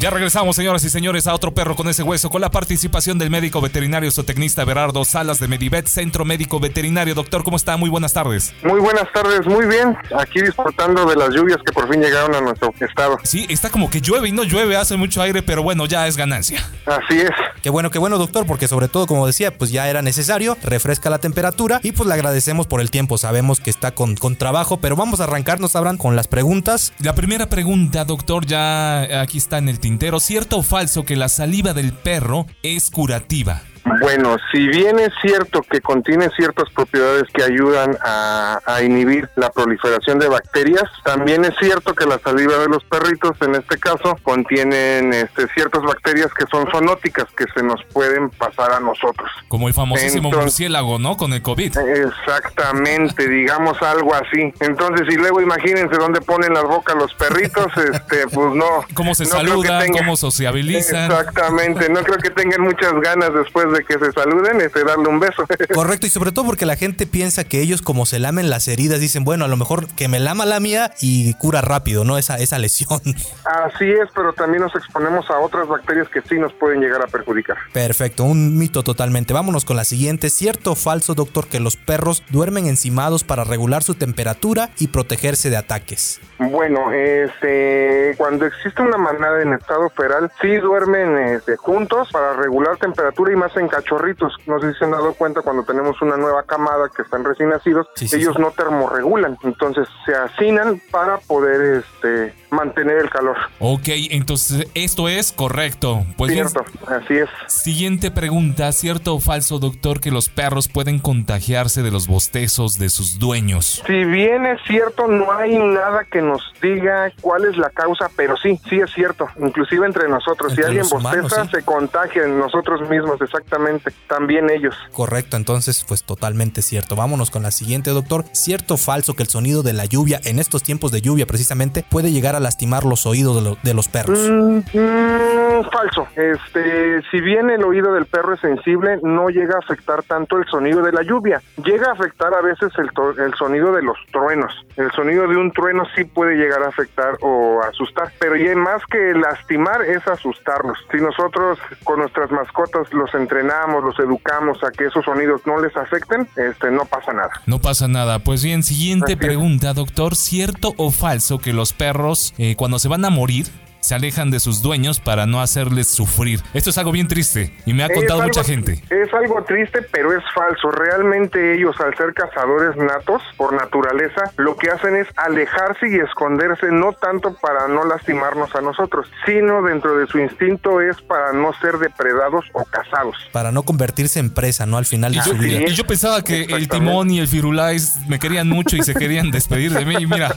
Ya regresamos, señoras y señores, a otro perro con ese hueso, con la participación del médico veterinario zootecnista Berardo Salas de Medibet, Centro Médico Veterinario. Doctor, ¿cómo está? Muy buenas tardes. Muy buenas tardes, muy bien. Aquí disfrutando de las lluvias que por fin llegaron a nuestro estado. Sí, está como que llueve y no llueve, hace mucho aire, pero bueno, ya es ganancia. Así es. Qué bueno, qué bueno, doctor, porque sobre todo, como decía, pues ya era necesario, refresca la temperatura y pues le agradecemos por el tiempo. Sabemos que está con, con trabajo, pero vamos a arrancarnos, Abraham, con las preguntas. La primera pregunta, doctor, ya aquí está en el ¿Cierto o falso que la saliva del perro es curativa? Bueno, si bien es cierto que contiene ciertas propiedades que ayudan a, a, inhibir la proliferación de bacterias, también es cierto que la saliva de los perritos, en este caso, contienen este, ciertas bacterias que son zoonóticas, que se nos pueden pasar a nosotros. Como el famosísimo Entonces- murciélago, ¿no? Con el COVID. Exactamente, digamos algo así. Entonces, y luego imagínense dónde ponen las bocas los perritos, *laughs* este, pues no. Cómo se no saludan, cómo sociabilizan. Exactamente, no creo que tengan muchas ganas después de que se saluden, este, darle un beso. *laughs* Correcto, y sobre todo porque la gente piensa que ellos como se lamen las heridas, dicen, bueno, a lo mejor que me lama la mía y cura rápido, ¿no? Esa, esa lesión. *laughs* Así es, pero también nos exponemos a otras bacterias que sí nos pueden llegar a perjudicar. Perfecto, un mito totalmente. Vámonos con la siguiente. ¿Cierto o falso, doctor, que los perros duermen encimados para regular su temperatura y protegerse de ataques? Bueno, este, cuando existe una manada en estado feral, sí duermen este, juntos para regular temperatura y más en cachorritos. No sé si se han dado cuenta cuando tenemos una nueva camada que están recién nacidos, Sí, sí, ellos sí. no termorregulan, entonces se hacinan para poder este, mantener el calor. Ok, entonces esto es correcto. Pues bien, Cierto, así es. Siguiente pregunta, ¿cierto o falso, doctor, que los perros pueden contagiarse de los bostezos de sus dueños? Si bien es cierto, no hay nada que nos diga cuál es la causa, pero sí, sí es cierto, inclusive entre nosotros. Entre si alguien humanos, bosteza, sí. se contagia en nosotros mismos, exactamente, también ellos. Correcto, entonces pues totalmente cierto. Vámonos con la siguiente, doctor. ¿Cierto o falso que el sonido de la lluvia en estos tiempos de lluvia precisamente puede llegar a lastimar los oídos de, lo- de los perros? Mm, mm, falso. Este, si bien el oído del perro es sensible, no llega a afectar tanto el sonido de la lluvia. Llega a afectar a veces el, to- el sonido de los truenos. El sonido de un trueno sí puede llegar a afectar o asustar, pero ya más que lastimar es asustarlos. Si nosotros con nuestras mascotas los entrenamos, los educamos a que esos sonidos no les afecten, este, no pasa nada. No pasa nada. Pues bien, siguiente Así es. pregunta, doctor. ¿Cierto o falso que los perros, eh, cuando se van a morir, se alejan de sus dueños para no hacerles sufrir. Esto es algo bien triste y me ha contado mucha gente. Es algo triste, pero es falso. Realmente ellos, al ser cazadores natos por naturaleza, lo que hacen es alejarse y esconderse, no tanto para no lastimarnos a nosotros, sino dentro de su instinto es para no ser depredados o cazados. Para no convertirse en presa, ¿no? Al final de su vida. Y yo pensaba que el timón y el firulais me querían mucho y se querían despedir de mí. Mira.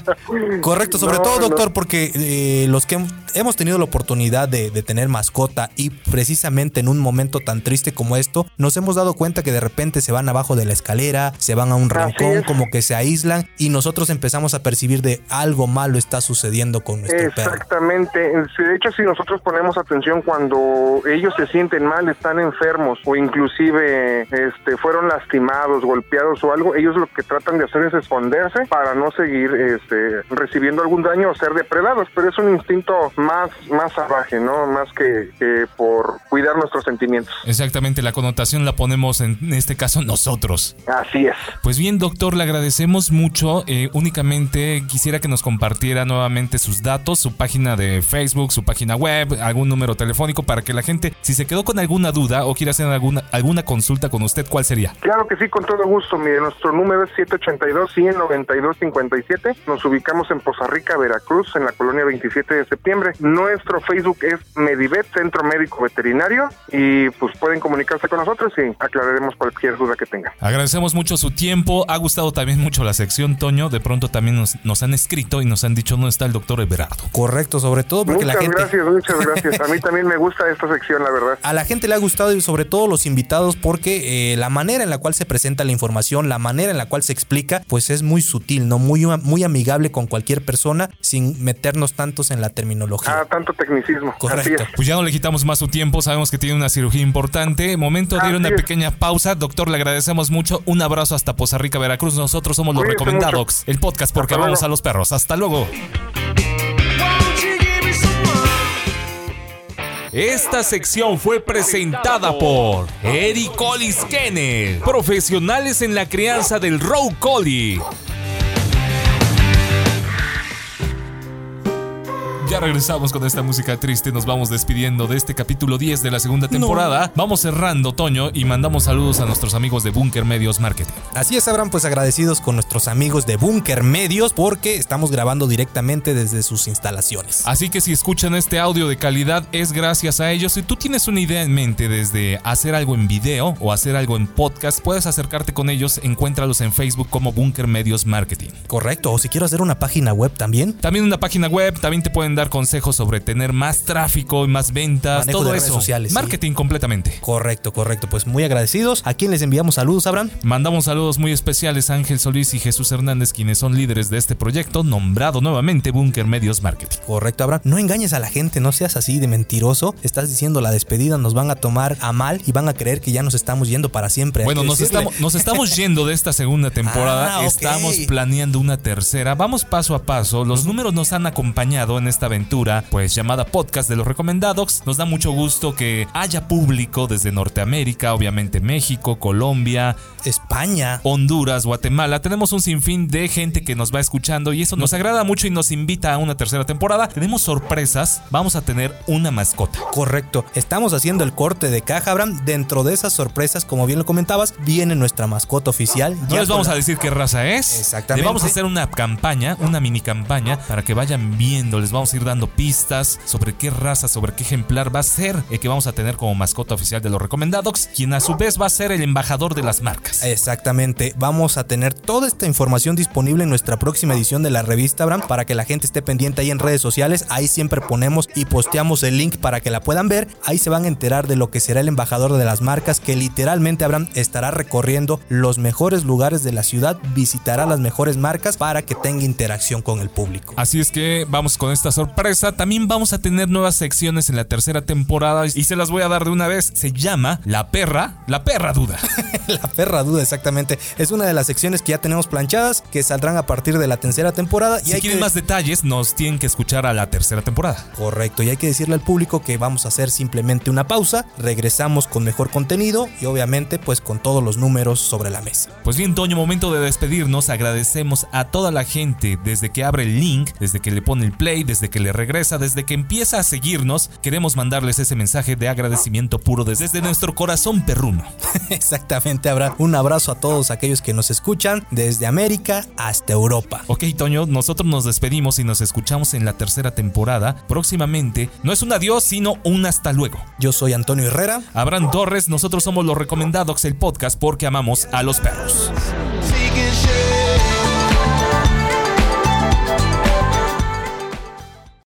Correcto, sobre todo, doctor, porque eh, los que hemos tenido la oportunidad de, tener mascota y precisamente en un momento tan triste como esto, nos hemos dado cuenta que de repente se van abajo de la escalera, se van a un rincón, como que se aíslan y nosotros empezamos a percibir de algo malo está sucediendo con nuestro perro. Exactamente. De hecho, si nosotros ponemos atención cuando ellos se sienten mal, están enfermos o inclusive este, fueron lastimados, golpeados o algo, ellos lo que tratan de hacer es esconderse para no seguir este, recibiendo algún daño o ser depredados, pero es un instinto más, más salvaje, ¿no? Más que, por cuidar nuestros sentimientos. Exactamente, la connotación la ponemos en este caso nosotros. Así es. Pues bien, doctor, le agradecemos mucho. Eh, únicamente quisiera que nos compartiera nuevamente sus datos, su página de Facebook, su página web, algún número telefónico para que la gente, si se quedó con alguna duda o quiere hacer alguna, alguna consulta con usted, ¿cuál sería? Claro que sí, con todo gusto. Mire, nuestro número es 782-192-57. Nos ubicamos en Poza Rica, Veracruz, en la colonia 27 de septiembre. Nuestro Facebook es Medivet, Centro Médico Veterinario, y pues pueden comunicarse con nosotros y aclararemos cualquier duda que tengan. Agradecemos mucho su tiempo. Ha gustado también mucho la sección, Toño. De pronto también nos, nos han escrito y nos han dicho dónde está el doctor Everardo. Correcto, sobre todo porque la gente. Muchas gracias, muchas *laughs* gracias. A mí también me gusta esta sección, la verdad. A la gente le ha gustado y sobre todo los invitados porque eh, la manera en la cual se presenta la información, la manera en la cual se explica, pues es muy sutil, ¿no? Muy, muy amigable con cualquier persona sin meternos tantos en la terminología. Ah, tanto tecnicismo. Correcto. Pues ya no le quitamos más su tiempo, sabemos que tiene una cirugía importante. Momento de ir una pequeña pausa. Doctor, le agradecemos mucho. Un abrazo hasta Poza Rica, Veracruz. Nosotros somos los recomendados. El podcast porque vamos a los perros. Hasta luego. Esta sección fue presentada por Eric Collis Kennel, profesionales en la crianza del Row Collie. Ya regresamos con esta música triste, nos vamos despidiendo de este capítulo 10 de la segunda temporada. Vamos cerrando, otoño y mandamos saludos a nuestros amigos de Bunker Medios Marketing. Así es, Abraham, pues agradecidos con nuestros amigos de Bunker Medios porque estamos grabando directamente desde sus instalaciones. Así que si escuchan este audio de calidad es gracias a ellos. Si tú tienes una idea en mente desde hacer algo en video o hacer algo en podcast, puedes acercarte con ellos, encuéntralos en Facebook como Bunker Medios Marketing. Correcto, o si quiero hacer una página web también. También una página web, también te pueden dar consejos sobre tener más tráfico y más ventas, todo eso. Sociales, Marketing completamente. Correcto, correcto. Pues muy agradecidos. ¿A quién les enviamos saludos, Abraham? Mandamos saludos muy especiales a Ángel Solís y Jesús Hernández, quienes son líderes de este proyecto, nombrado nuevamente Bunker Medios Marketing. Correcto, Abraham. No engañes a la gente, no seas así de mentiroso. Estás diciendo la despedida nos van a tomar a mal y van a creer que ya nos estamos yendo para siempre. Bueno, nos estamos, nos estamos *laughs* yendo de esta segunda temporada. Ah, estamos planeando una tercera. Vamos paso a paso. Los números nos han acompañado en esta aventura, pues llamada podcast de los recomendados. Nos da mucho gusto que haya público desde Norteamérica, obviamente México, Colombia, España, Honduras, Guatemala. Tenemos un sinfín de gente que nos va escuchando y eso nos agrada mucho y nos invita a una tercera temporada. Tenemos sorpresas, vamos a tener una mascota. Correcto, estamos haciendo el corte de caja, Abraham. Dentro de esas sorpresas, como bien lo comentabas, viene nuestra mascota oficial. No les vamos a decir qué raza es. Exactamente. Le vamos a hacer una campaña, una mini campaña, para que vayan viendo. Les vamos a ir dando pistas sobre qué raza, sobre qué ejemplar va a ser el que vamos a tener como mascota oficial de los recomendados, quien a su vez va a ser el embajador de las marcas. Exactamente, vamos a tener toda esta información disponible en nuestra próxima edición de la revista Abraham para que la gente esté pendiente ahí en redes sociales. Ahí siempre ponemos y posteamos el link para que la puedan ver. Ahí se van a enterar de lo que será el embajador de las marcas que literalmente Abraham estará recorriendo los mejores lugares de la ciudad, visitará las mejores marcas para que tenga interacción con el público. Así es que vamos con esta sorpresa. También vamos a tener nuevas secciones en la tercera temporada y se las voy a dar de una vez. Se llama La Perra, La Perra Duda. *laughs* la Perra Duda, exactamente. Es una de las secciones que ya tenemos planchadas, que saldrán a partir de la tercera temporada. Y si quieren más detalles, nos tienen que escuchar a la tercera temporada. Correcto, y hay que decirle al público que vamos a hacer simplemente una pausa, regresamos con mejor contenido y obviamente pues con todos los números sobre la mesa. Pues bien, Toño, momento de despedirnos. Agradecemos a toda la gente desde que abre el link, desde que le pone el play, desde que que le regresa desde que empieza a seguirnos, queremos mandarles ese mensaje de agradecimiento puro desde nuestro corazón perruno. *laughs* Exactamente, habrá un abrazo a todos aquellos que nos escuchan desde América hasta Europa. Ok, Toño, nosotros nos despedimos y nos escuchamos en la tercera temporada. Próximamente, no es un adiós, sino un hasta luego. Yo soy Antonio Herrera. Abraham Torres, nosotros somos los recomendados el podcast porque amamos a los perros.